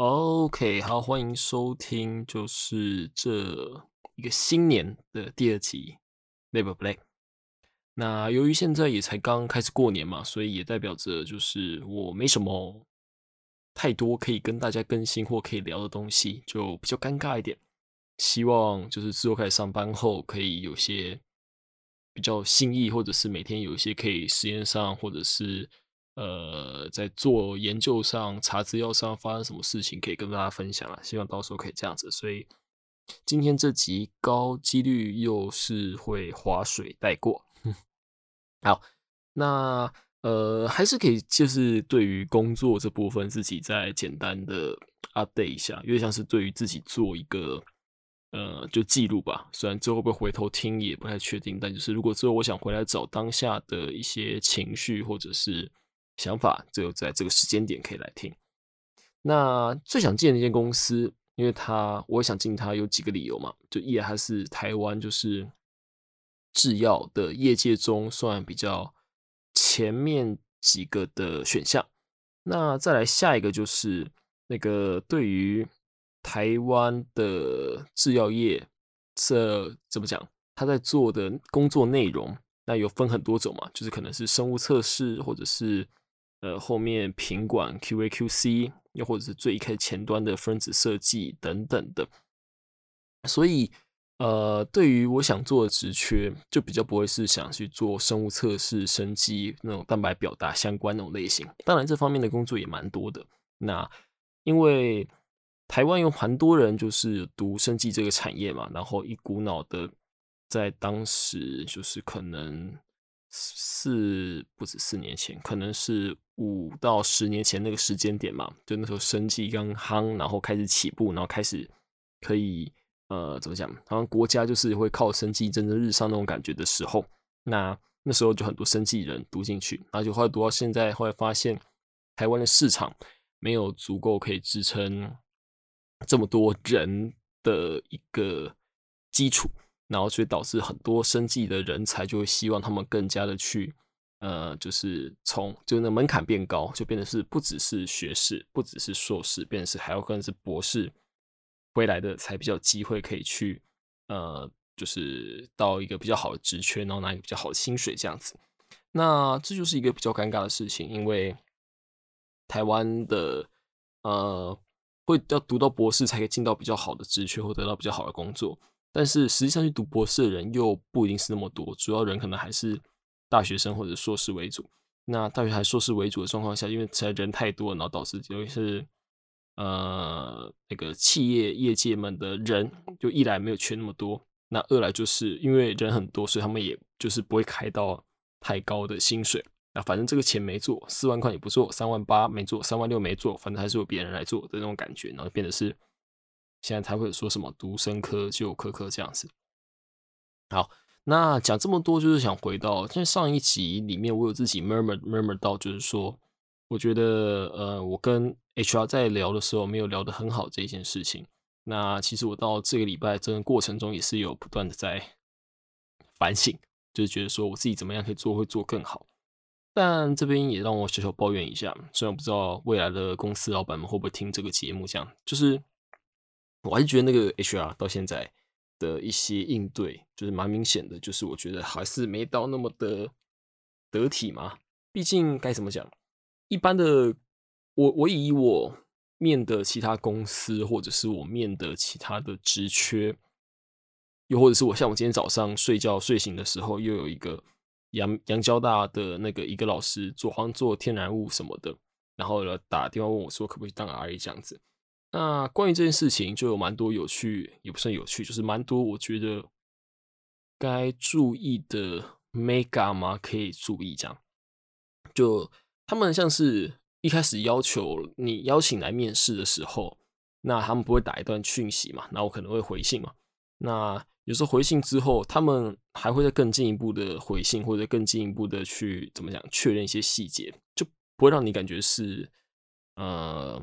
OK，好，欢迎收听，就是这一个新年的第二集 Labor Play。那由于现在也才刚开始过年嘛，所以也代表着就是我没什么太多可以跟大家更新或可以聊的东西，就比较尴尬一点。希望就是之后开始上班后，可以有些比较新意，或者是每天有一些可以实验上，或者是。呃，在做研究上、查资料上发生什么事情，可以跟大家分享了。希望到时候可以这样子。所以今天这集高几率又是会划水带过。好，那呃，还是可以，就是对于工作这部分，自己再简单的 update 一下，因为像是对于自己做一个呃，就记录吧。虽然之后会不会回头听也不太确定，但就是如果之后我想回来找当下的一些情绪，或者是。想法只有在这个时间点可以来听。那最想进的一间公司，因为他我想进他有几个理由嘛，就一来他是台湾就是制药的业界中算比较前面几个的选项。那再来下一个就是那个对于台湾的制药业，这怎么讲？他在做的工作内容，那有分很多种嘛，就是可能是生物测试，或者是。呃，后面品管 QA、QC，又或者是最一开始前端的分子设计等等的，所以呃，对于我想做的职缺，就比较不会是想去做生物测试、生机那种蛋白表达相关那种类型。当然，这方面的工作也蛮多的。那因为台湾有蛮多人就是读生技这个产业嘛，然后一股脑的在当时就是可能。四不止四年前，可能是五到十年前那个时间点嘛，就那时候生计刚夯，然后开始起步，然后开始可以呃怎么讲，好像国家就是会靠生计蒸蒸日上那种感觉的时候，那那时候就很多生计人读进去，然后就后来读到现在，后来发现台湾的市场没有足够可以支撑这么多人的一个基础。然后，所以导致很多生计的人才就会希望他们更加的去，呃，就是从就那门槛变高，就变得是不只是学士，不只是硕士，变成是还要更是博士回来的才比较机会可以去，呃，就是到一个比较好的职缺，然后拿一个比较好的薪水这样子。那这就是一个比较尴尬的事情，因为台湾的呃会要读到博士才可以进到比较好的职缺或得到比较好的工作。但是实际上去读博士的人又不一定是那么多，主要人可能还是大学生或者硕士为主。那大学还硕士为主的状况下，因为实在人太多，然后导致尤其是呃那个企业业界们的人，就一来没有缺那么多，那二来就是因为人很多，所以他们也就是不会开到太高的薪水。那反正这个钱没做，四万块也不做，三万八没做，三万六没做，反正还是有别人来做的那种感觉，然后变得是。现在才会说什么读生科就科科这样子。好，那讲这么多就是想回到，在上一集里面，我有自己 murmur murmur 到，就是说，我觉得呃，我跟 HR 在聊的时候没有聊得很好这一件事情。那其实我到这个礼拜这个过程中也是有不断的在反省，就是觉得说我自己怎么样可以做会做更好。但这边也让我小小抱怨一下，虽然不知道未来的公司老板们会不会听这个节目，这样就是。我还是觉得那个 HR 到现在的一些应对，就是蛮明显的，就是我觉得还是没到那么的得体嘛。毕竟该怎么讲，一般的我我以我面的其他公司，或者是我面的其他的职缺，又或者是我像我今天早上睡觉睡醒的时候，又有一个杨杨交大的那个一个老师做好像做天然物什么的，然后呢打电话问我说可不可以当 RA 这样子。那关于这件事情，就有蛮多有趣，也不算有趣，就是蛮多我觉得该注意的 mega 嘛，可以注意这样。就他们像是一开始要求你邀请来面试的时候，那他们不会打一段讯息嘛？那我可能会回信嘛。那有时候回信之后，他们还会再更进一步的回信，或者更进一步的去怎么讲确认一些细节，就不会让你感觉是呃。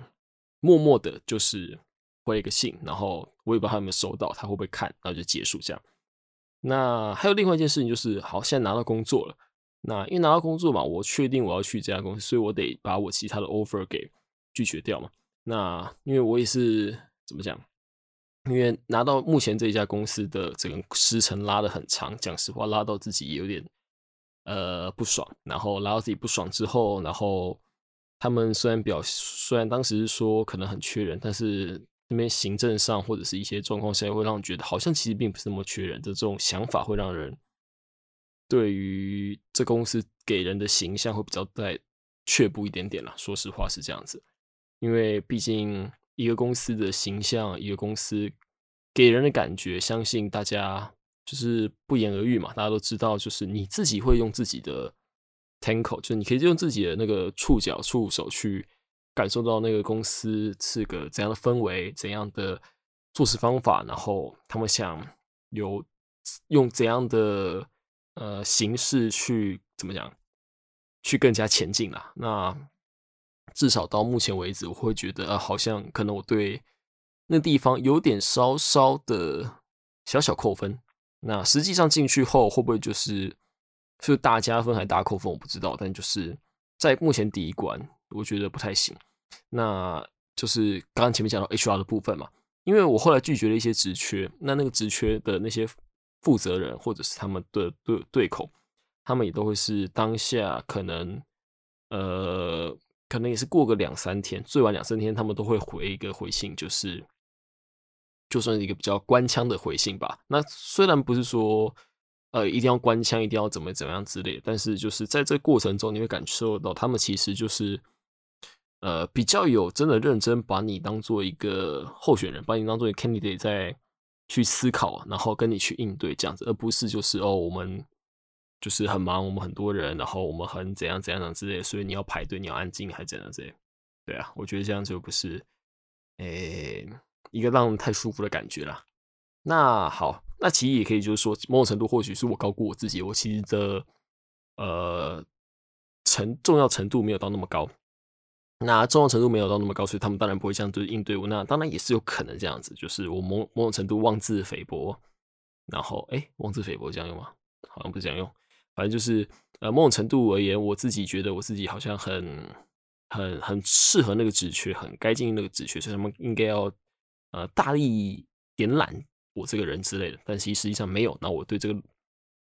默默的，就是回一个信，然后我也不知道他有没有收到，他会不会看，然后就结束这样。那还有另外一件事情，就是好，现在拿到工作了。那因为拿到工作嘛，我确定我要去这家公司，所以我得把我其他的 offer 给拒绝掉嘛。那因为我也是怎么讲？因为拿到目前这一家公司的整个时程拉的很长，讲实话，拉到自己有点呃不爽。然后拉到自己不爽之后，然后他们虽然表虽然当时说可能很缺人，但是那边行政上或者是一些状况下，会让人觉得好像其实并不是那么缺人的这种想法，会让人对于这公司给人的形象会比较在却步一点点啦。说实话是这样子。因为毕竟一个公司的形象，一个公司给人的感觉，相信大家就是不言而喻嘛。大家都知道，就是你自己会用自己的 t a n k 就是你可以用自己的那个触角、触手去感受到那个公司是个怎样的氛围、怎样的做事方法，然后他们想有用怎样的呃形式去怎么讲，去更加前进啦。那。至少到目前为止，我会觉得啊，好像可能我对那地方有点稍稍的小小扣分。那实际上进去后会不会就是是大加分还是大扣分，我不知道。但就是在目前第一关，我觉得不太行。那就是刚刚前面讲到 HR 的部分嘛，因为我后来拒绝了一些职缺，那那个职缺的那些负责人或者是他们的对对口，他们也都会是当下可能呃。可能也是过个两三天，最晚两三天，他们都会回一个回信，就是就算是一个比较官腔的回信吧。那虽然不是说呃一定要关腔，一定要怎么怎么样之类，但是就是在这过程中，你会感受到他们其实就是呃比较有真的认真把你当做一个候选人，把你当做一个 candidate 在去思考，然后跟你去应对这样子，而不是就是哦我们。就是很忙，我们很多人，然后我们很怎样怎样怎之类，所以你要排队，你要安静，还怎样之类。对啊，我觉得这样就不是，诶，一个让人太舒服的感觉啦。那好，那其实也可以就是说，某种程度或许是我高估我自己，我其实的呃程重要程度没有到那么高。那重要程度没有到那么高，所以他们当然不会这样对应对我。那当然也是有可能这样子，就是我某某种程度妄自菲薄，然后诶，妄自菲薄这样用吗？好像不是这样用。反正就是，呃，某种程度而言，我自己觉得我自己好像很、很、很适合那个职缺，很该进那个职缺，所以他们应该要，呃，大力点揽我这个人之类的。但其实实际上没有，那我对这个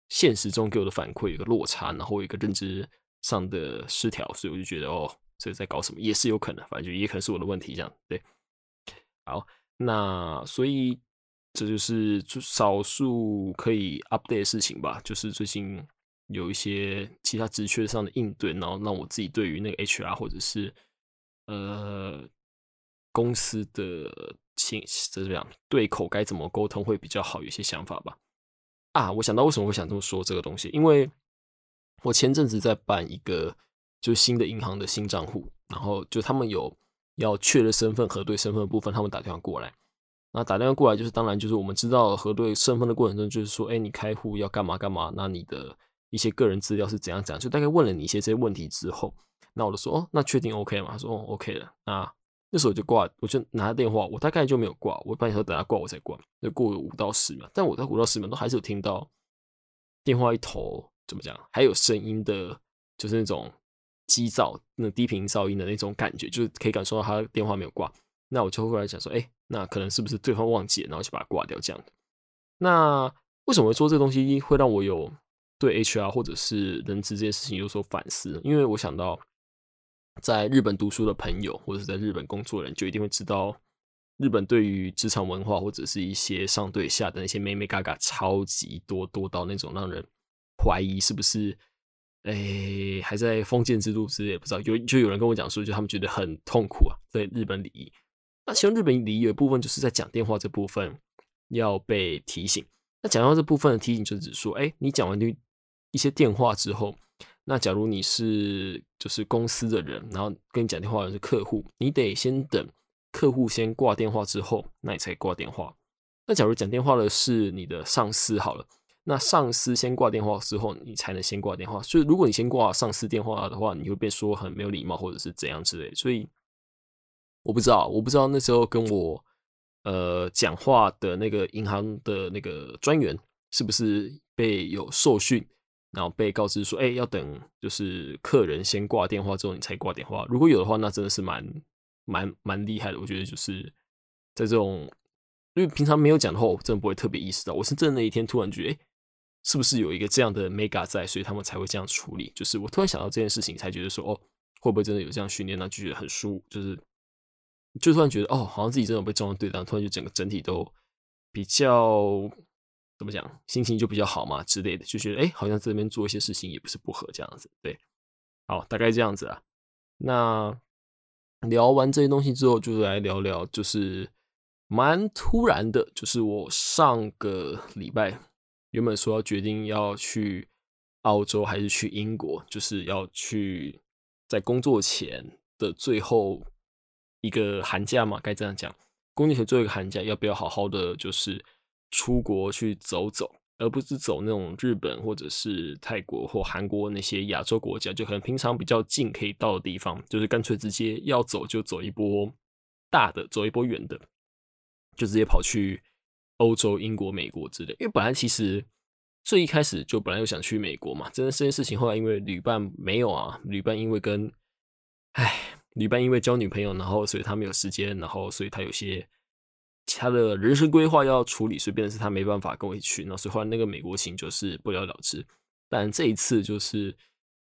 现实中给我的反馈有个落差，然后有一个认知上的失调，所以我就觉得，哦，这在搞什么，也是有可能，反正就也可能是我的问题，这样对。好，那所以这就是少数可以 update 的事情吧，就是最近。有一些其他职缺上的应对，然后让我自己对于那个 HR 或者是呃公司的情这样对口该怎么沟通会比较好，有些想法吧。啊，我想到为什么会想这么说这个东西，因为我前阵子在办一个就是新的银行的新账户，然后就他们有要确认身份核对身份的部分，他们打电话过来，那打电话过来就是当然就是我们知道核对身份的过程中，就是说，哎，你开户要干嘛干嘛，那你的。一些个人资料是怎样讲？就大概问了你一些这些问题之后，那我就说哦，那确定 OK 吗？他说哦 OK 了。那那时候我就挂，我就拿电话，我大概就没有挂，我半夜说等他挂我才挂，就过了五到十秒。但我在五到十秒都还是有听到电话一头怎么讲，还有声音的，就是那种机噪、那低频噪音的那种感觉，就是可以感受到他电话没有挂。那我就后来想说，哎，那可能是不是对方忘记了，然后就把它挂掉这样。那为什么会说这个东西会让我有？对 HR 或者是人资这件事情有所反思，因为我想到在日本读书的朋友，或者是在日本工作的人，就一定会知道日本对于职场文化或者是一些上对下的那些妹妹嘎嘎超级多，多到那种让人怀疑是不是诶还在封建制度之类，不知道有就有人跟我讲说，就他们觉得很痛苦啊，在日本礼仪。那其实日本礼仪有一部分就是在讲电话这部分要被提醒。那讲到这部分的提醒，就只说，哎，你讲完对。一些电话之后，那假如你是就是公司的人，然后跟你讲电话的是客户，你得先等客户先挂电话之后，那你才挂电话。那假如讲电话的是你的上司好了，那上司先挂电话之后，你才能先挂电话。所以如果你先挂上司电话的话，你会被说很没有礼貌，或者是怎样之类。所以我不知道，我不知道那时候跟我呃讲话的那个银行的那个专员是不是被有受训。然后被告知说，哎，要等就是客人先挂电话之后，你才挂电话。如果有的话，那真的是蛮蛮蛮厉害的。我觉得就是在这种，因为平常没有讲的话，我真的不会特别意识到。我是真的那一天突然觉得，哎，是不是有一个这样的 mega 在，所以他们才会这样处理？就是我突然想到这件事情，才觉得说，哦，会不会真的有这样训练呢？就觉得很舒服，就是就突然觉得，哦，好像自己真的被这样对待，突然就整个整体都比较。怎么讲，心情就比较好嘛之类的，就觉得哎，好像在这边做一些事情也不是不合这样子，对，好，大概这样子啊。那聊完这些东西之后，就是来聊聊，就是蛮突然的，就是我上个礼拜原本说要决定要去澳洲还是去英国，就是要去在工作前的最后一个寒假嘛，该这样讲，工作前最后一个寒假要不要好好的就是。出国去走走，而不是走那种日本或者是泰国或韩国那些亚洲国家，就可能平常比较近可以到的地方，就是干脆直接要走就走一波大的，走一波远的，就直接跑去欧洲、英国、美国之类。因为本来其实最一开始就本来又想去美国嘛，真的这件事情后来因为旅伴没有啊，旅伴因为跟，唉，旅伴因为交女朋友，然后所以他没有时间，然后所以他有些。他的人生规划要处理，所以变成是他没办法跟我一起去，那所以后来那个美国行就是不了了之。但这一次就是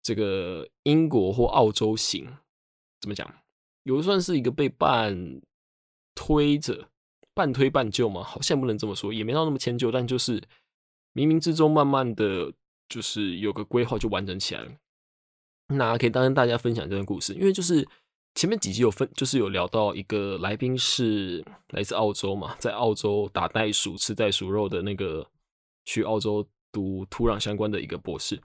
这个英国或澳洲行，怎么讲？有算是一个被半推着、半推半就嘛？好像不能这么说，也没到那么迁就，但就是冥冥之中慢慢的就是有个规划就完整起来了。那可以当跟大家分享这段故事，因为就是。前面几集有分，就是有聊到一个来宾是来自澳洲嘛，在澳洲打袋鼠、吃袋鼠肉的那个，去澳洲读土壤相关的一个博士，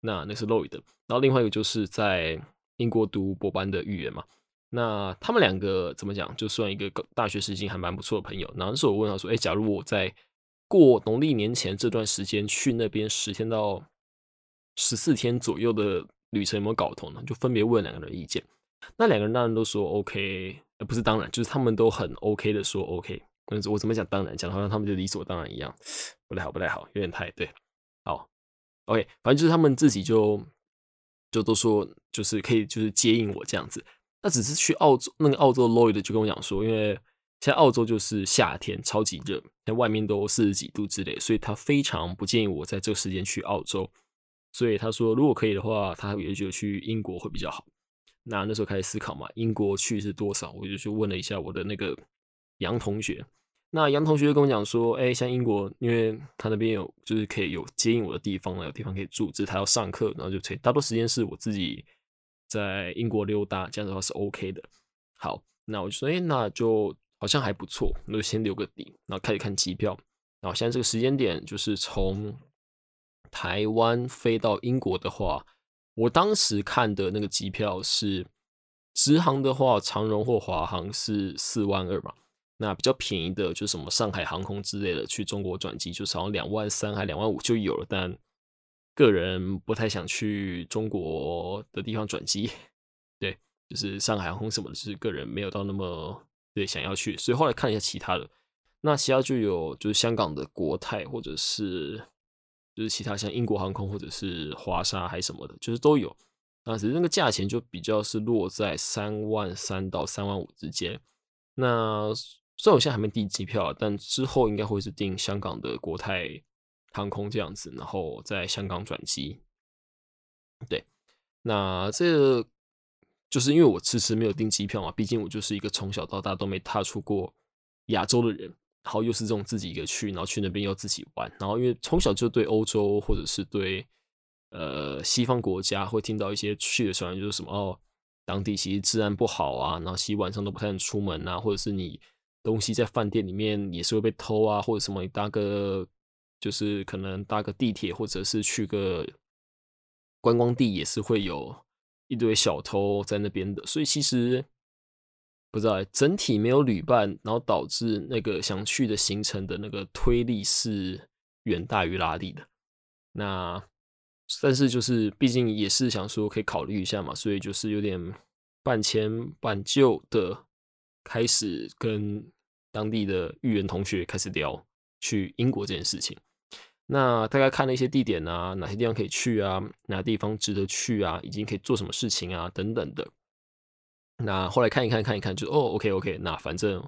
那那是 Lloyd 的。然后另外一个就是在英国读博班的预言嘛，那他们两个怎么讲，就算一个大学时期还蛮不错的朋友。然后那时候我问他说：“哎，假如我在过农历年前这段时间去那边十天到十四天左右的旅程，有没有搞头呢？”就分别问两个人意见。那两个人当然都说 OK，呃，不是当然，就是他们都很 OK 的说 OK。嗯，我怎么讲？当然讲的，好像他们就理所当然一样，不太好，不太好，有点太对。好，OK，反正就是他们自己就就都说，就是可以，就是接应我这样子。那只是去澳洲，那个澳洲 Lloyd 就跟我讲说，因为现在澳洲就是夏天，超级热，在外面都四十几度之类，所以他非常不建议我在这个时间去澳洲。所以他说，如果可以的话，他也觉得去英国会比较好。那那时候开始思考嘛，英国去是多少？我就去问了一下我的那个杨同学。那杨同学跟我讲说，哎，像英国，因为他那边有就是可以有接应我的地方有地方可以住，只是他要上课，然后就可以大多时间是我自己在英国溜达，这样的话是 OK 的。好，那我就说，哎，那就好像还不错，那就先留个底，然后开始看机票。然后现在这个时间点就是从台湾飞到英国的话。我当时看的那个机票是直航的话，长荣或华航是四万二嘛。那比较便宜的，就什么上海航空之类的，去中国转机就是好像两万三还两万五就有了。但个人不太想去中国的地方转机，对，就是上海航空什么的，就是个人没有到那么对想要去。所以后来看一下其他的，那其他就有就是香港的国泰或者是。就是其他像英国航空或者是华沙还什么的，就是都有，但是那个价钱就比较是落在三万三到三万五之间。那虽然我现在还没订机票，但之后应该会是订香港的国泰航空这样子，然后在香港转机。对，那这就是因为我迟迟没有订机票嘛，毕竟我就是一个从小到大都没踏出过亚洲的人。然后又是这种自己一个去，然后去那边又自己玩，然后因为从小就对欧洲或者是对呃西方国家会听到一些去的传言，就是什么哦，当地其实治安不好啊，然后其实晚上都不太能出门啊，或者是你东西在饭店里面也是会被偷啊，或者什么你搭个就是可能搭个地铁或者是去个观光地也是会有一堆小偷在那边的，所以其实。不知道，整体没有旅伴，然后导致那个想去的行程的那个推力是远大于拉力的。那但是就是毕竟也是想说可以考虑一下嘛，所以就是有点半迁半就的开始跟当地的预言同学开始聊去英国这件事情。那大概看了一些地点啊，哪些地方可以去啊，哪地方值得去啊，已经可以做什么事情啊等等的。那后来看一看看一看，就哦，OK OK，那反正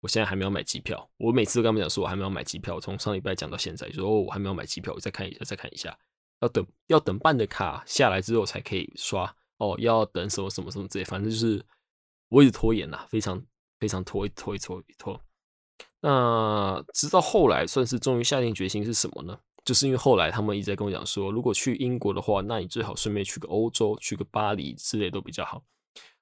我现在还没有买机票。我每次都跟他们讲说，我还没有买机票。从上礼拜讲到现在，就说哦，我还没有买机票，我再看一下，再看一下，要等要等办的卡下来之后才可以刷。哦，要等什么什么什么之类，反正就是我一直拖延呐，非常非常拖，拖一拖一拖。那直到后来，算是终于下定决心是什么呢？就是因为后来他们一直在跟我讲说，如果去英国的话，那你最好顺便去个欧洲，去个巴黎之类都比较好。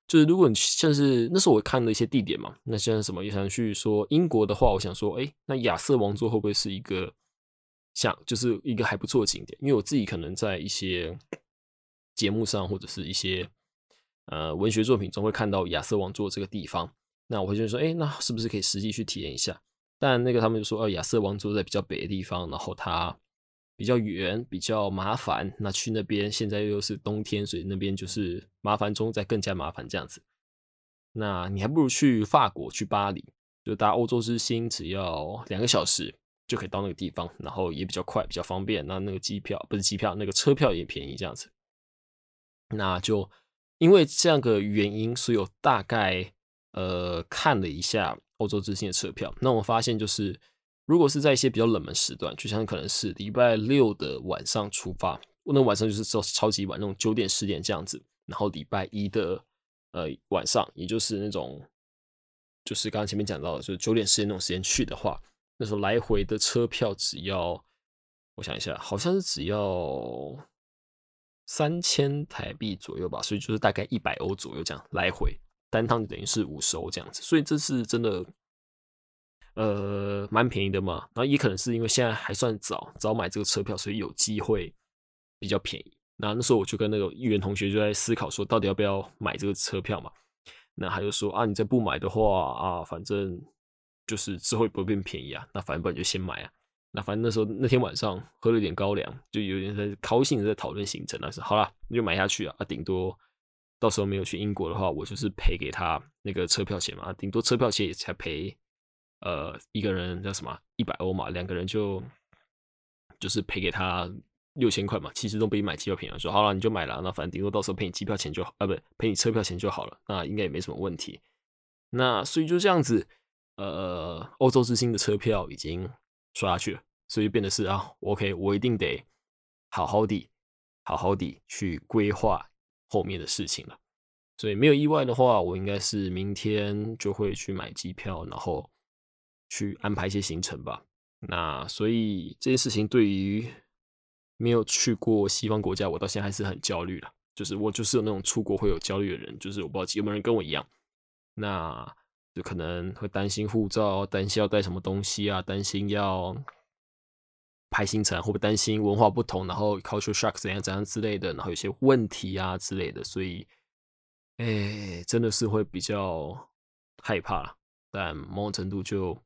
就是如果你像是那时候我看了一些地点嘛，那像什么也想去说英国的话，我想说，哎，那亚瑟王座会不会是一个像就是一个还不错的景点？因为我自己可能在一些节目上或者是一些呃文学作品中会看到亚瑟王座这个地方，那我会觉得说，哎，那是不是可以实际去体验一下？但那个他们就说，哦，亚瑟王座在比较北的地方，然后它。比较远，比较麻烦。那去那边现在又是冬天，所以那边就是麻烦中再更加麻烦这样子。那你还不如去法国，去巴黎，就搭欧洲之星，只要两个小时就可以到那个地方，然后也比较快，比较方便。那那个机票不是机票，那个车票也便宜这样子。那就因为这样个原因，所以我大概呃看了一下欧洲之星的车票。那我发现就是。如果是在一些比较冷门时段，就像可能是礼拜六的晚上出发，那晚上就是超超级晚，那种九点十点这样子。然后礼拜一的呃晚上，也就是那种就是刚刚前面讲到的，就是九点十点那种时间去的话，那时候来回的车票只要我想一下，好像是只要三千台币左右吧，所以就是大概一百欧左右这样来回，单趟就等于是五十欧这样子，所以这是真的。呃，蛮便宜的嘛，然后也可能是因为现在还算早，早买这个车票，所以有机会比较便宜。那那时候我就跟那个议员同学就在思考说，到底要不要买这个车票嘛？那他就说啊，你再不买的话啊，反正就是之后也不会变便宜啊。那反正不然就先买啊。那反正那时候那天晚上喝了点高粱，就有点在高兴的在讨论行程。那是好了，那就买下去啊。啊，顶多到时候没有去英国的话，我就是赔给他那个车票钱嘛。顶多车票钱也才赔。呃，一个人叫什么一百欧嘛，两个人就就是赔给他六千块嘛，其实都不比买机票便宜。说好了，你就买了，那反正顶多到时候赔你机票钱就好，啊，不赔你车票钱就好了，那应该也没什么问题。那所以就这样子，呃，欧洲之星的车票已经刷下去了，所以变得是啊，OK，我一定得好好的、好好的去规划后面的事情了。所以没有意外的话，我应该是明天就会去买机票，然后。去安排一些行程吧。那所以这件事情对于没有去过西方国家，我到现在还是很焦虑了。就是我就是有那种出国会有焦虑的人，就是我不知道有没有人跟我一样。那就可能会担心护照，担心要带什么东西啊，担心要拍行程，会不会担心文化不同，然后 culture shock 怎样怎样之类的，然后有些问题啊之类的。所以，哎，真的是会比较害怕。但某种程度就。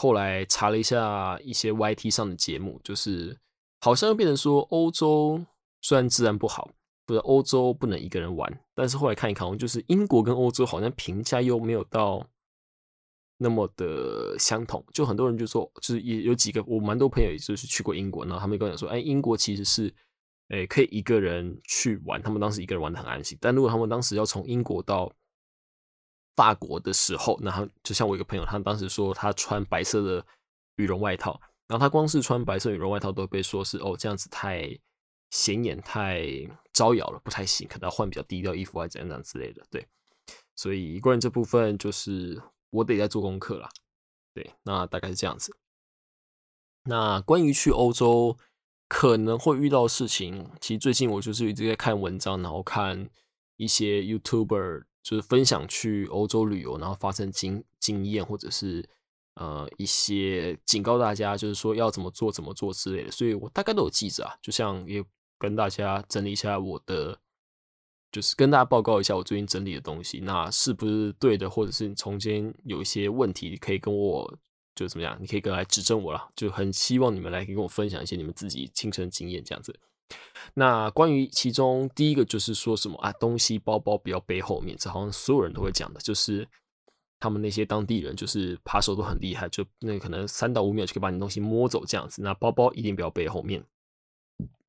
后来查了一下一些 YT 上的节目，就是好像又变成说欧洲虽然治安不好，不是欧洲不能一个人玩，但是后来看一看，就是英国跟欧洲好像评价又没有到那么的相同。就很多人就说，就是也有几个我蛮多朋友也就是去过英国，然后他们跟我讲说，哎，英国其实是哎可以一个人去玩，他们当时一个人玩的很安心。但如果他们当时要从英国到法国的时候，那他就像我一个朋友，他当时说他穿白色的羽绒外套，然后他光是穿白色羽绒外套都被说是哦这样子太显眼、太招摇了，不太行，可能要换比较低调衣服啊怎样怎样之类的。对，所以关于这部分就是我得在做功课了。对，那大概是这样子。那关于去欧洲可能会遇到事情，其实最近我就是一直在看文章，然后看一些 YouTuber。就是分享去欧洲旅游，然后发生经经验，或者是呃一些警告大家，就是说要怎么做怎么做之类的。所以我大概都有记着啊，就像也跟大家整理一下我的，就是跟大家报告一下我最近整理的东西，那是不是对的，或者是你中间有一些问题，可以跟我就怎么样，你可以跟来指正我了。就很希望你们来跟我分享一些你们自己亲身经验这样子。那关于其中第一个就是说什么啊，东西包包不要背后面，这好像所有人都会讲的，就是他们那些当地人就是扒手都很厉害，就那可能三到五秒就可以把你东西摸走这样子。那包包一定不要背后面，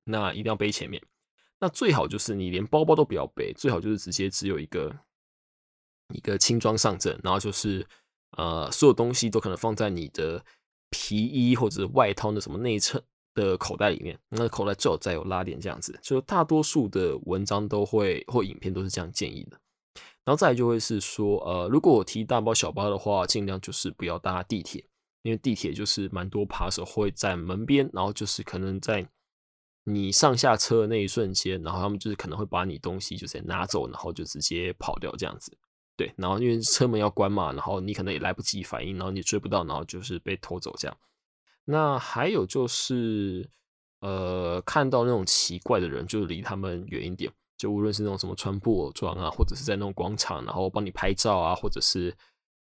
那一定要背前面。那最好就是你连包包都不要背，最好就是直接只有一个一个轻装上阵，然后就是呃，所有东西都可能放在你的皮衣或者外套的什么内衬的口袋里面，那口袋最好再有拉链这样子。就大多数的文章都会或影片都是这样建议的。然后再来就会是说，呃，如果我提大包小包的话，尽量就是不要搭地铁，因为地铁就是蛮多扒手会在门边，然后就是可能在。你上下车的那一瞬间，然后他们就是可能会把你东西就直接拿走，然后就直接跑掉这样子。对，然后因为车门要关嘛，然后你可能也来不及反应，然后你追不到，然后就是被偷走这样。那还有就是，呃，看到那种奇怪的人，就离他们远一点。就无论是那种什么穿布偶装啊，或者是在那种广场，然后帮你拍照啊，或者是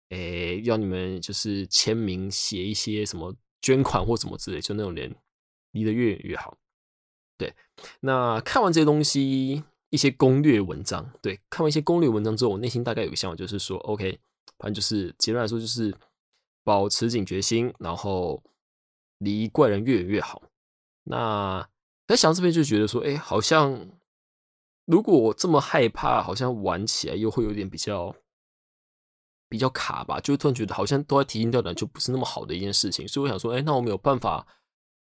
诶要你们就是签名写一些什么捐款或什么之类，就那种人离得越远越好。对，那看完这些东西，一些攻略文章，对，看完一些攻略文章之后，我内心大概有个想法，就是说，OK，反正就是结论来说，就是保持警觉心，然后离怪人越远越好。那在想这边就觉得说，哎，好像如果我这么害怕，好像玩起来又会有点比较比较卡吧，就突然觉得好像都在提心吊胆，就不是那么好的一件事情。所以我想说，哎，那我没有办法。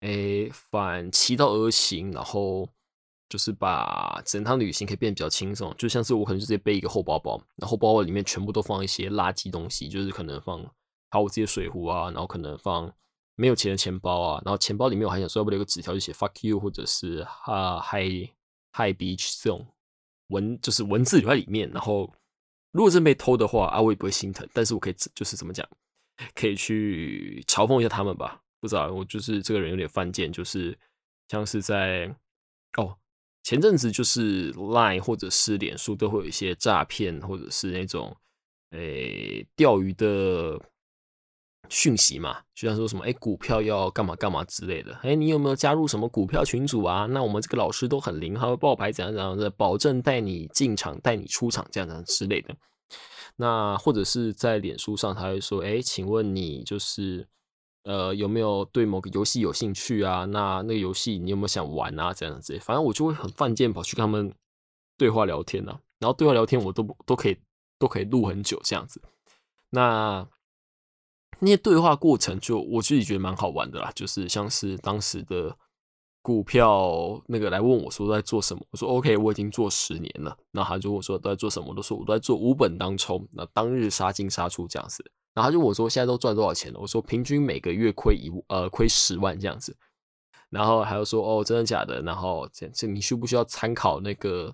诶，反其道而行，然后就是把整趟旅行可以变得比较轻松。就像是我可能就直接背一个厚包包，然后包包里面全部都放一些垃圾东西，就是可能放好我自己的水壶啊，然后可能放没有钱的钱包啊，然后钱包里面我还想说要不留个纸条，就写 fuck you 或者是哈 hi hi beach 这种文，就是文字留在里面。然后如果真被偷的话啊，我也不会心疼，但是我可以就是怎么讲，可以去嘲讽一下他们吧。不知道，我就是这个人有点犯贱，就是像是在哦，前阵子就是 Line 或者是脸书都会有一些诈骗或者是那种诶钓鱼的讯息嘛，就像说什么诶股票要干嘛干嘛之类的，诶你有没有加入什么股票群组啊？那我们这个老师都很灵，他会报牌怎样怎样的，保证带你进场带你出场这样子之类的。那或者是在脸书上，他会说诶，请问你就是。呃，有没有对某个游戏有兴趣啊？那那个游戏你有没有想玩啊？这样子，反正我就会很犯贱，跑去跟他们对话聊天呢。然后对话聊天，我都都可以都可以录很久这样子。那那些对话过程，就我自己觉得蛮好玩的啦。就是像是当时的股票那个来问我说在做什么，我说 OK，我已经做十年了。那他就问我说都在做什么，我都说我都在做五本当冲，那当日杀进杀出这样子。然后他就问我说现在都赚多少钱了？我说平均每个月亏一呃亏十万这样子。然后还有说哦真的假的？然后这这你需不需要参考那个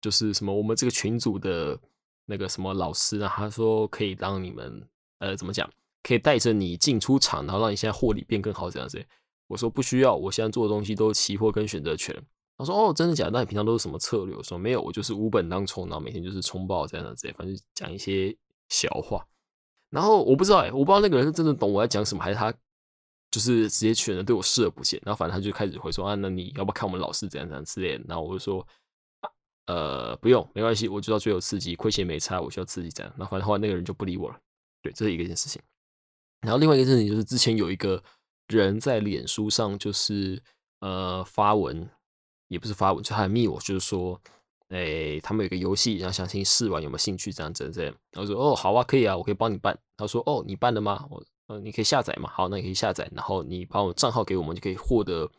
就是什么我们这个群组的那个什么老师呢？他说可以让你们呃怎么讲？可以带着你进出场，然后让你现在获利变更好这样子。我说不需要，我现在做的东西都是期货跟选择权。他说哦真的假的？那你平常都是什么策略？我说没有，我就是无本当冲，然后每天就是冲爆这样子，反正讲一些小话。然后我不知道哎，我不知道那个人是真的懂我在讲什么，还是他就是直接选择对我视而不见。然后反正他就开始回说啊，那你要不要看我们老师怎样怎样之类的？然后我就说呃不用，没关系，我知道最有刺激，亏钱没差，我需要刺激这样。然后反正后来那个人就不理我了。对，这是一个件事情。然后另外一个事情就是之前有一个人在脸书上就是呃发文，也不是发文，就他密我，就是说。哎，他们有个游戏，然后想请试玩，有没有兴趣？这样子这样。我说哦，好啊，可以啊，我可以帮你办。他说哦，你办了吗？我呃，你可以下载嘛。好，那你可以下载，然后你把我账号给我们，就可以获得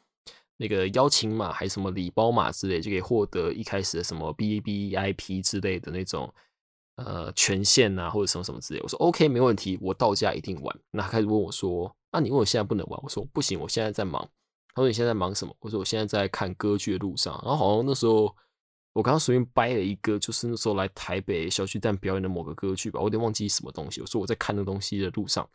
那个邀请码，还是什么礼包码之类，就可以获得一开始的什么 B B I P 之类的那种呃权限啊，或者什么什么之类。我说 OK，没问题，我到家一定玩。那他开始问我说，那你问我现在不能玩？我说不行，我现在在忙。他说你现在忙什么？我说我现在在看歌剧的路上。然后好像那时候。我刚刚随便掰了一个，就是那时候来台北小巨蛋表演的某个歌剧吧，我有点忘记什么东西。我说我在看那东西的路上，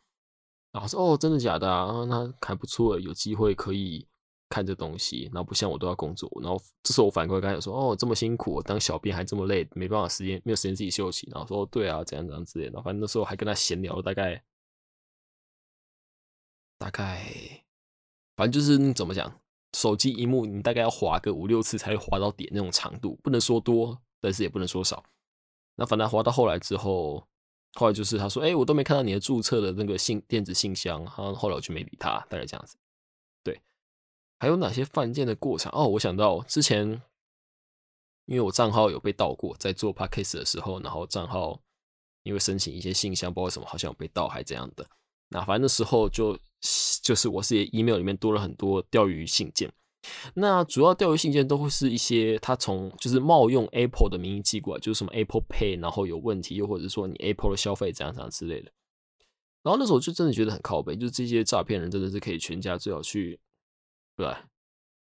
然后说哦，真的假的啊？那还不错，有机会可以看这东西。然后不像我都要工作，然后这时候我反过来跟他说哦，这么辛苦，当小编还这么累，没办法时间，没有时间自己休息。然后说对啊，怎样怎样之类的。反正那时候还跟他闲聊了大概大概，反正就是怎么讲。手机荧幕，你大概要滑个五六次才会滑到点那种长度，不能说多，但是也不能说少。那反正滑到后来之后，后来就是他说：“哎，我都没看到你的注册的那个信电子信箱。”然后后来我就没理他，大概这样子。还有哪些犯贱的过程？哦，我想到之前，因为我账号有被盗过，在做 podcast 的时候，然后账号因为申请一些信箱，包括什么好像有被盗还怎样的。那反正那时候就就是我是 email 里面多了很多钓鱼信件。那主要钓鱼信件都会是一些他从就是冒用 Apple 的名义寄过来，就是什么 Apple Pay 然后有问题，又或者说你 Apple 的消费怎样怎样之类的。然后那时候就真的觉得很靠背，就是这些诈骗人真的是可以全家最好去，对吧？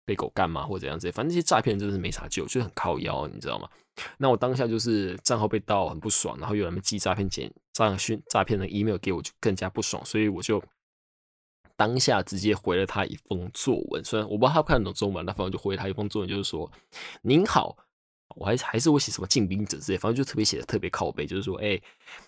被狗干嘛或者怎样子，反正这些诈骗人真的是没啥救，就是很靠腰，你知道吗？那我当下就是账号被盗，很不爽，然后有人寄诈骗简诈讯诈骗的 email 给我，就更加不爽，所以我就。当下直接回了他一封作文，虽然我不知道他看懂中文，那反正就回他一封作文，就是说：“您好，我还还是会写什么进兵者之类，反正就特别写的特别靠背，就是说，哎，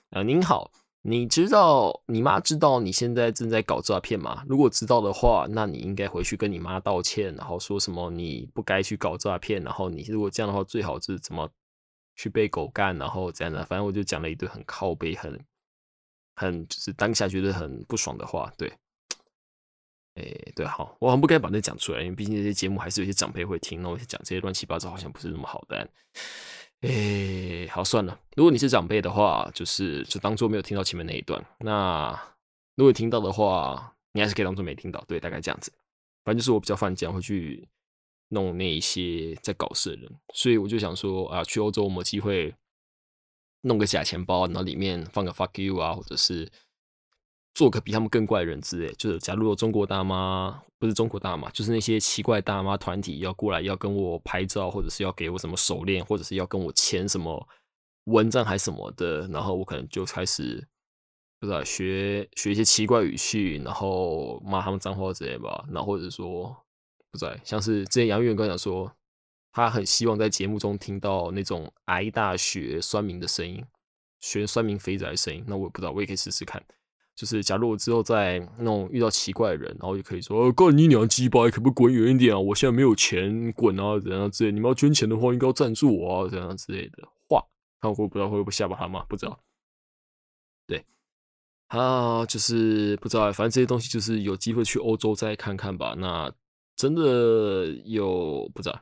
呃，您好，你知道你妈知道你现在正在搞诈骗吗？如果知道的话，那你应该回去跟你妈道歉，然后说什么你不该去搞诈骗，然后你如果这样的话，最好是怎么去被狗干，然后这样的，反正我就讲了一堆很靠背、很很就是当下觉得很不爽的话，对。”哎，对，好，我很不该把那讲出来，因为毕竟这些节目还是有些长辈会听，那我讲这些乱七八糟好像不是那么好的。哎，好，算了，如果你是长辈的话，就是就当做没有听到前面那一段。那如果听到的话，你还是可以当做没听到。对，大概这样子。反正就是我比较犯贱，会去弄那一些在搞事的人，所以我就想说啊，去欧洲我们机会弄个假钱包，然后里面放个 fuck you 啊，或者是。做个比他们更怪的人之类，就是假如有中国大妈，不是中国大妈，就是那些奇怪大妈团体要过来要跟我拍照，或者是要给我什么手链，或者是要跟我签什么文章还什么的，然后我可能就开始不知道学学一些奇怪语气，然后骂他们脏话之类吧，然后或者说不知道像是之前杨玉元跟我讲说，他很希望在节目中听到那种挨大学酸民的声音，学酸民肥仔的声音，那我也不知道，我也可以试试看。就是，假如我之后在那种遇到奇怪的人，然后就可以说：“干你娘鸡巴，可不可以滚远一点啊？我现在没有钱，滚啊，怎样之类。你们要捐钱的话，应该要赞助我啊，怎样之类的话。”看会不知道会不会吓到他吗？不知道。对，啊，就是不知道，反正这些东西就是有机会去欧洲再看看吧。那真的有不知道，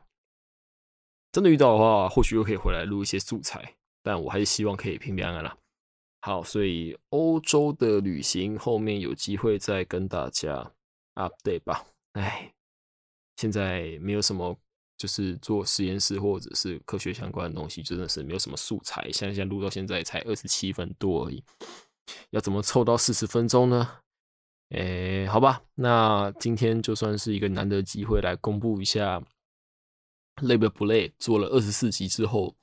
真的遇到的话，或许又可以回来录一些素材。但我还是希望可以平平安安啦。好，所以欧洲的旅行后面有机会再跟大家 update 吧。哎，现在没有什么，就是做实验室或者是科学相关的东西，真的是没有什么素材。像现在录到现在才二十七分多而已，要怎么凑到四十分钟呢？哎，好吧，那今天就算是一个难得机会来公布一下，累不累？做了二十四集之后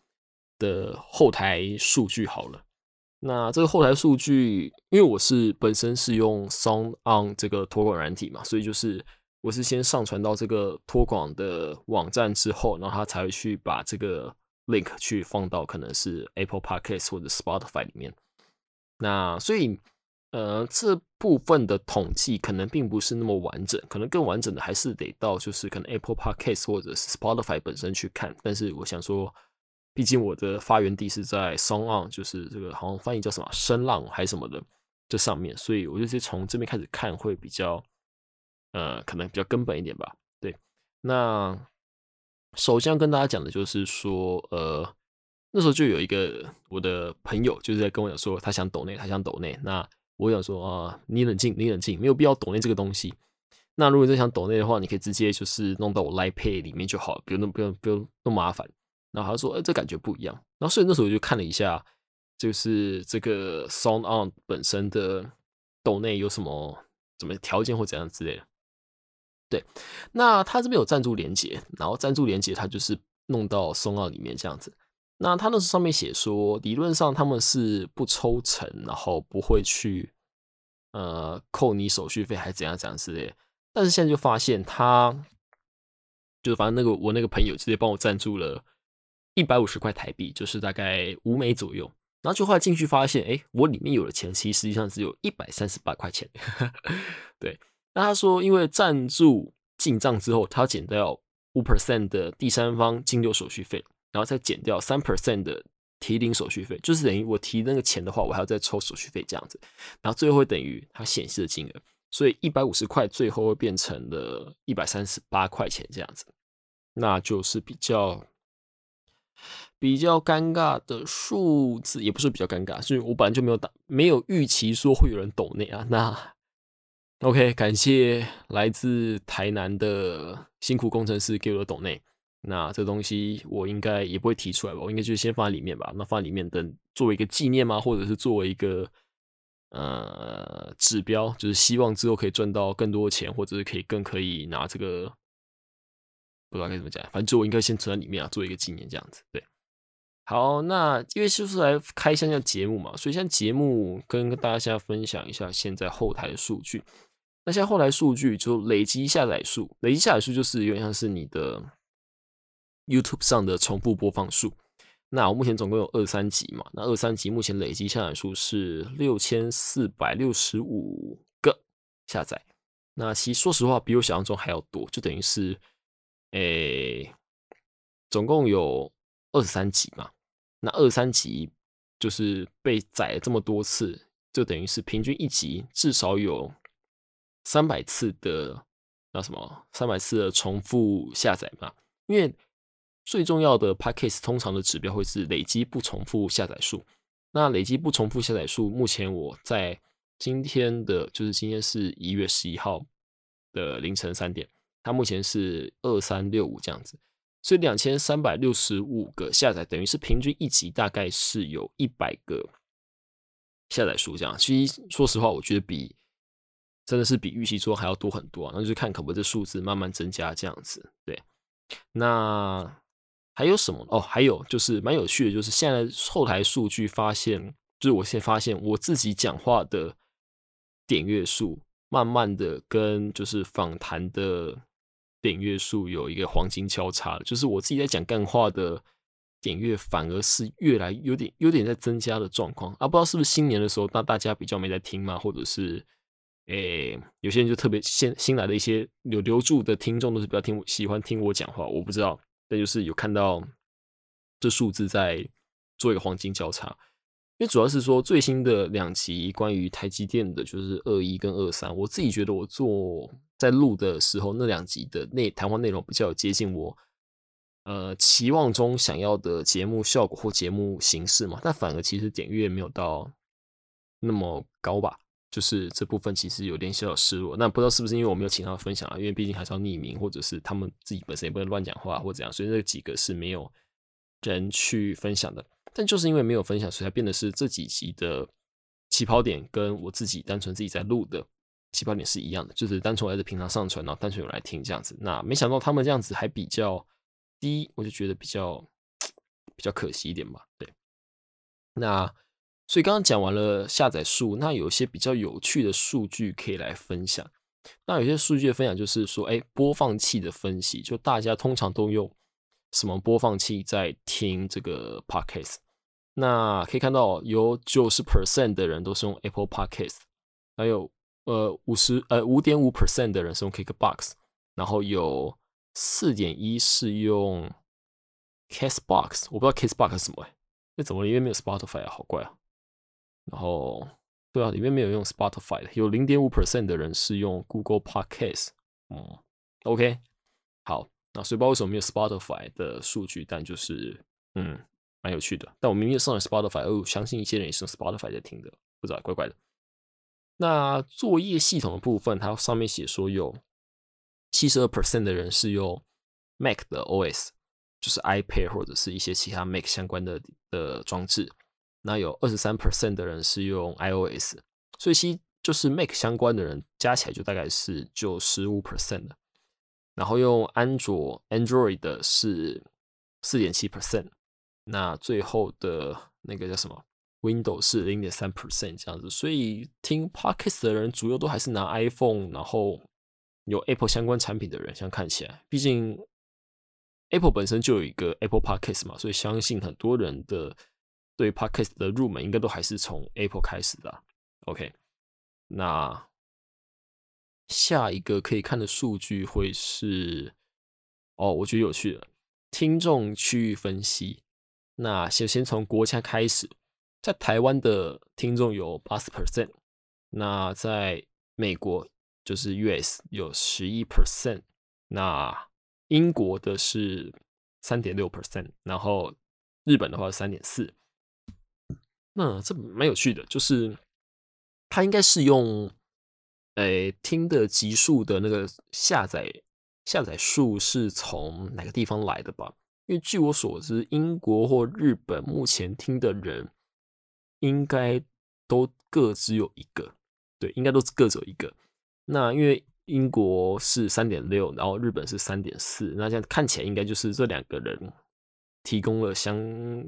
的后台数据好了。那这个后台数据，因为我是本身是用 Sound On 这个托管软体嘛，所以就是我是先上传到这个托管的网站之后，然后他才会去把这个 link 去放到可能是 Apple Podcast 或者 Spotify 里面。那所以呃这部分的统计可能并不是那么完整，可能更完整的还是得到就是可能 Apple Podcast 或者是 Spotify 本身去看。但是我想说。毕竟我的发源地是在 Song On，就是这个好像翻译叫什么声浪还是什么的这上面，所以我就直接从这边开始看会比较，呃，可能比较根本一点吧。对，那首先要跟大家讲的就是说，呃，那时候就有一个我的朋友就是在跟我讲说，他想抖内，他想抖内。那我想说啊，你冷静，你冷静，没有必要抖内这个东西。那如果真想抖内的话，你可以直接就是弄到我 Line Pay 里面就好，不用不用不用那么麻烦。然后他说：“哎，这感觉不一样。”然后所以那时候我就看了一下，就是这个 Sound On 本身的斗内有什么怎么条件或怎样之类的。对，那他这边有赞助连接，然后赞助连接他就是弄到 Sound On 里面这样子。那他那时候上面写说，理论上他们是不抽成，然后不会去呃扣你手续费还怎样怎样之类。但是现在就发现他，就是反正那个我那个朋友直接帮我赞助了。一百五十块台币，就是大概五美左右。然后就后来进去发现，哎，我里面有的钱其实实际上只有一百三十八块钱。对，那他说，因为赞助进账之后，他要减掉五 percent 的第三方金流手续费，然后再减掉三 percent 的提领手续费，就是等于我提那个钱的话，我还要再抽手续费这样子。然后最后会等于他显示的金额，所以一百五十块最后会变成了一百三十八块钱这样子，那就是比较。比较尴尬的数字也不是比较尴尬，是我本来就没有打，没有预期说会有人抖内啊。那 OK，感谢来自台南的辛苦工程师给我的抖内。那这东西我应该也不会提出来吧？我应该就先放在里面吧。那放里面等作为一个纪念吗？或者是作为一个呃指标，就是希望之后可以赚到更多钱，或者是可以更可以拿这个不知道该怎么讲，反正我应该先存在里面啊，做一个纪念这样子。对，好，那因为就是来开箱一下节目嘛，所以现在节目跟大家分享一下现在后台的数据。那现在后台数据就累积下载数，累积下载数就是有点像是你的。YouTube 上的重复播放数，那我目前总共有二三集嘛？那二三集目前累积下载数是六千四百六十五个下载。那其实说实话，比我想象中还要多，就等于是，诶，总共有二十三集嘛。那二十三集就是被载了这么多次，就等于是平均一集至少有三百次的那什么三百次的重复下载嘛？因为最重要的 Podcast 通常的指标会是累积不重复下载数。那累积不重复下载数，目前我在今天的，就是今天是一月十一号的凌晨三点，它目前是二三六五这样子，所以两千三百六十五个下载，等于是平均一集大概是有一百个下载数这样。其实说实话，我觉得比真的是比预期做还要多很多啊。那就是看可不可以这数字慢慢增加这样子。对，那。还有什么哦？还有就是蛮有趣的，就是现在后台数据发现，就是我现在发现我自己讲话的点阅数，慢慢的跟就是访谈的点阅数有一个黄金交叉就是我自己在讲干话的点阅反而是越来有点有点在增加的状况啊！不知道是不是新年的时候，那大家比较没在听吗？或者是诶，有些人就特别新新来的一些有留住的听众都是比较听喜欢听我讲话，我不知道。那就是有看到这数字在做一个黄金交叉，因为主要是说最新的两集关于台积电的，就是二一跟二三。我自己觉得我做在录的时候，那两集的内谈话内容比较接近我呃期望中想要的节目效果或节目形式嘛，但反而其实点阅没有到那么高吧。就是这部分其实有点小小失落，那不知道是不是因为我没有请他们分享啊？因为毕竟还是要匿名，或者是他们自己本身也不能乱讲话或怎样，所以那几个是没有人去分享的。但就是因为没有分享，所以才变得是这几集的起跑点跟我自己单纯自己在录的起跑点是一样的，就是单纯来自平常上传，然后单纯有来听这样子。那没想到他们这样子还比较低，我就觉得比较比较可惜一点吧。对，那。所以刚刚讲完了下载数，那有一些比较有趣的数据可以来分享。那有些数据的分享就是说，哎，播放器的分析，就大家通常都用什么播放器在听这个 podcast？那可以看到有九十 percent 的人都是用 Apple Podcast，还有呃五十呃五点五 percent 的人是用 Kickbox，然后有四点一是用 Castbox，我不知道 Castbox 是什么哎，那怎么里面没有 Spotify 啊？好怪啊！然后，对啊，里面没有用 Spotify 的，有零点五 percent 的人是用 Google Podcast。嗯，OK，好，那所以不知道为什么没有 Spotify 的数据，但就是嗯，蛮有趣的。但我明明上了 Spotify，哦，相信一些人也是用 Spotify 在听的，不知道怪怪的。那作业系统的部分，它上面写说有七十二 percent 的人是用 Mac 的 OS，就是 iPad 或者是一些其他 Mac 相关的的装置。那有二十三 percent 的人是用 iOS，所以其就是 Mac 相关的人加起来就大概是九十五 percent 的，然后用安卓 Android 的是四点七 percent，那最后的那个叫什么 Windows 是零点三 percent 这样子，所以听 Podcast 的人主要都还是拿 iPhone，然后有 Apple 相关产品的人，像看起来，毕竟 Apple 本身就有一个 Apple Podcast 嘛，所以相信很多人的。对 Podcast 的入门应该都还是从 Apple 开始的。OK，那下一个可以看的数据会是哦，我觉得有趣的听众区域分析。那先先从国家开始，在台湾的听众有八十 percent，那在美国就是 US 有十一 percent，那英国的是三点六 percent，然后日本的话是三点四。那这蛮有趣的，就是它应该是用，诶，听的集数的那个下载下载数是从哪个地方来的吧？因为据我所知，英国或日本目前听的人应该都各只有一个，对，应该都各只有一个。那因为英国是三点六，然后日本是三点四，那这样看起来应该就是这两个人提供了相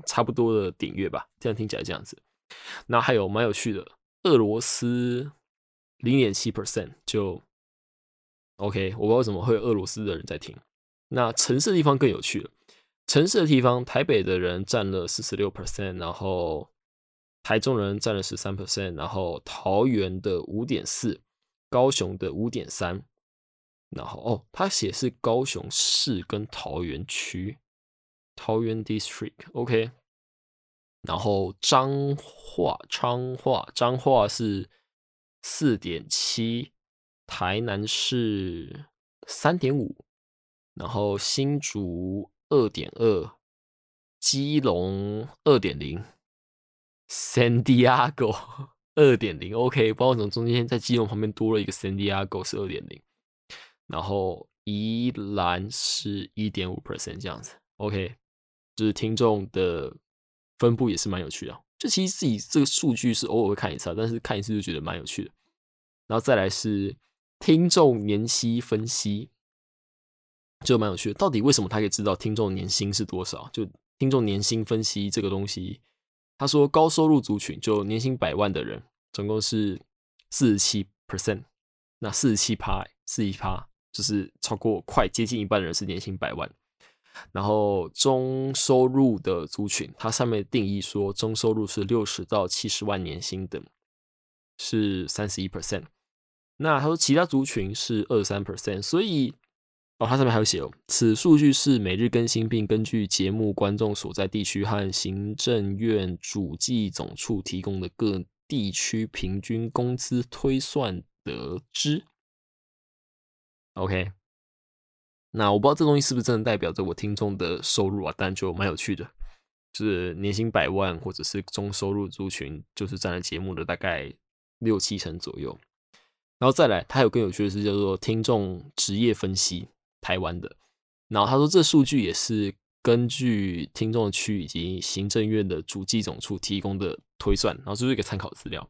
差不多的点阅吧？这样听起来这样子。那还有蛮有趣的，俄罗斯零点七 percent 就 OK，我不知道为什么会有俄罗斯的人在听。那城市的地方更有趣了，城市的地方，台北的人占了四十六 percent，然后台中人占了十三 percent，然后桃园的五点四，高雄的五点三，然后哦，他写是高雄市跟桃园区，桃园 district，OK。然后彰化、彰化、彰化是四点七，台南是三点五，然后新竹二点二，基隆二点零，San Diego 二点零，OK，不知道怎么中间在基隆旁边多了一个 San Diego 是二点零，然后宜兰是一点五 percent 这样子，OK，就是听众的。分布也是蛮有趣的，就其实自己这个数据是偶尔会看一次，但是看一次就觉得蛮有趣的。然后再来是听众年薪分析，就蛮有趣的。到底为什么他可以知道听众年薪是多少？就听众年薪分析这个东西，他说高收入族群就年薪百万的人，总共是四十七 percent，那四十七趴，四十趴就是超过快接近一半的人是年薪百万。然后中收入的族群，它上面定义说中收入是六十到七十万年薪的，是三十一 percent。那他说其他族群是二三 percent，所以哦，它上面还有写哦，此数据是每日更新，并根据节目观众所在地区和行政院主计总处提供的各地区平均工资推算得知。OK。那我不知道这东西是不是真的代表着我听众的收入啊？但就蛮有趣的，就是年薪百万或者是中收入族群，就是占了节目的大概六七成左右。然后再来，它有更有趣的是叫做听众职业分析，台湾的。然后他说这数据也是根据听众区以及行政院的主计总处提供的推算，然后这是一个参考资料。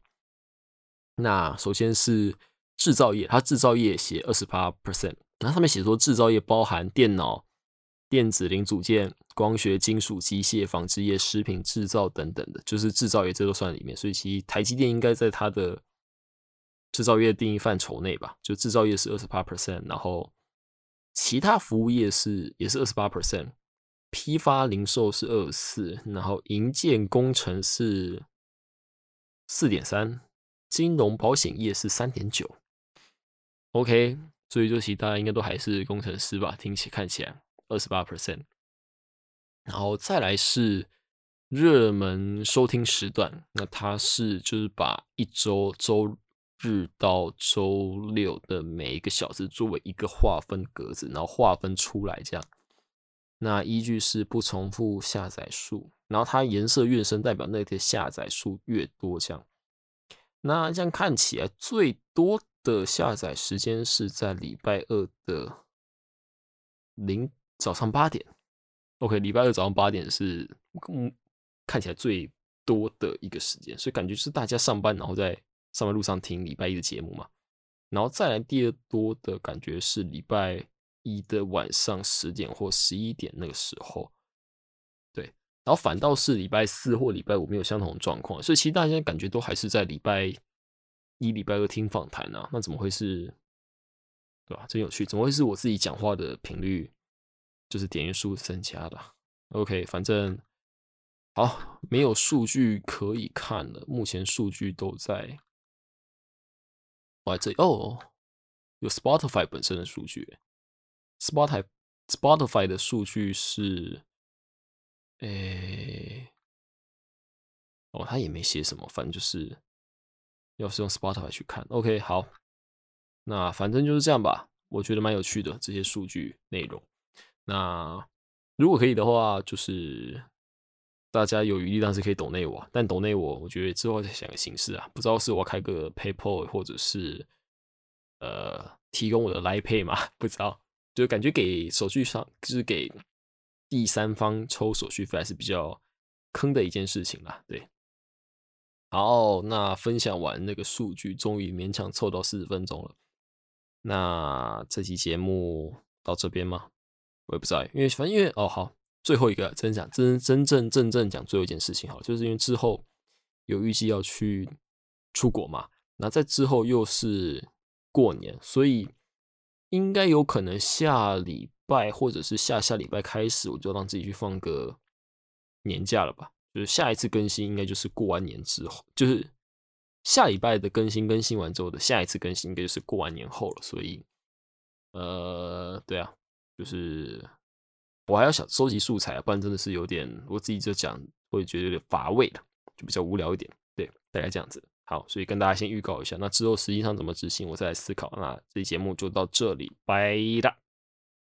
那首先是制造业，它制造业写二十八 percent。那上面写说，制造业包含电脑、电子零组件、光学、金属、机械、纺织业、食品制造等等的，就是制造业这都算里面。所以其实台积电应该在它的制造业定义范畴内吧？就制造业是二十八 percent，然后其他服务业是也是二十八 percent，批发零售是二十四，然后营建工程是四点三，金融保险业是三点九。OK。所以就其大家应该都还是工程师吧，听起看起来二十八 percent，然后再来是热门收听时段，那它是就是把一周周日到周六的每一个小时作为一个划分格子，然后划分出来这样。那依据是不重复下载数，然后它颜色越深，代表那天下载数越多这样。那这样看起来最多。的下载时间是在礼拜二的零早上八点。OK，礼拜二早上八点是嗯看起来最多的一个时间，所以感觉是大家上班然后在上班路上听礼拜一的节目嘛。然后再来第二多的感觉是礼拜一的晚上十点或十一点那个时候，对。然后反倒是礼拜四或礼拜五没有相同的状况，所以其实大家感觉都还是在礼拜。一礼拜都听访谈啊，那怎么会是，对吧？真有趣，怎么会是我自己讲话的频率就是点阅数增加的？OK，反正好，没有数据可以看了，目前数据都在我这里哦，有 Spotify 本身的数据，Spotify Spotify 的数据是，诶，哦，他也没写什么，反正就是。要是用 Spotify 去看，OK，好，那反正就是这样吧。我觉得蛮有趣的这些数据内容。那如果可以的话，就是大家有余力当然是可以抖内我，但抖内我，我觉得之后再想个形式啊，不知道是我开个 PayPal 或者是呃提供我的 Line Pay 嘛，不知道，就感觉给手续上就是给第三方抽手续费还是比较坑的一件事情啦，对。好，那分享完那个数据，终于勉强凑到四十分钟了。那这期节目到这边吗？我也不知道，因为反正因为哦好。最后一个真讲真真正正正讲最后一件事情好，就是因为之后有预计要去出国嘛，那在之后又是过年，所以应该有可能下礼拜或者是下下礼拜开始，我就让自己去放个年假了吧。就是下一次更新应该就是过完年之后，就是下礼拜的更新更新完之后的下一次更新应该就是过完年后了。所以，呃，对啊，就是。我还要想收集素材，不然真的是有点我自己就讲会觉得有点乏味了，就比较无聊一点。对，大概这样子。好，所以跟大家先预告一下，那之后实际上怎么执行，我再来思考。那这期节目就到这里，拜了。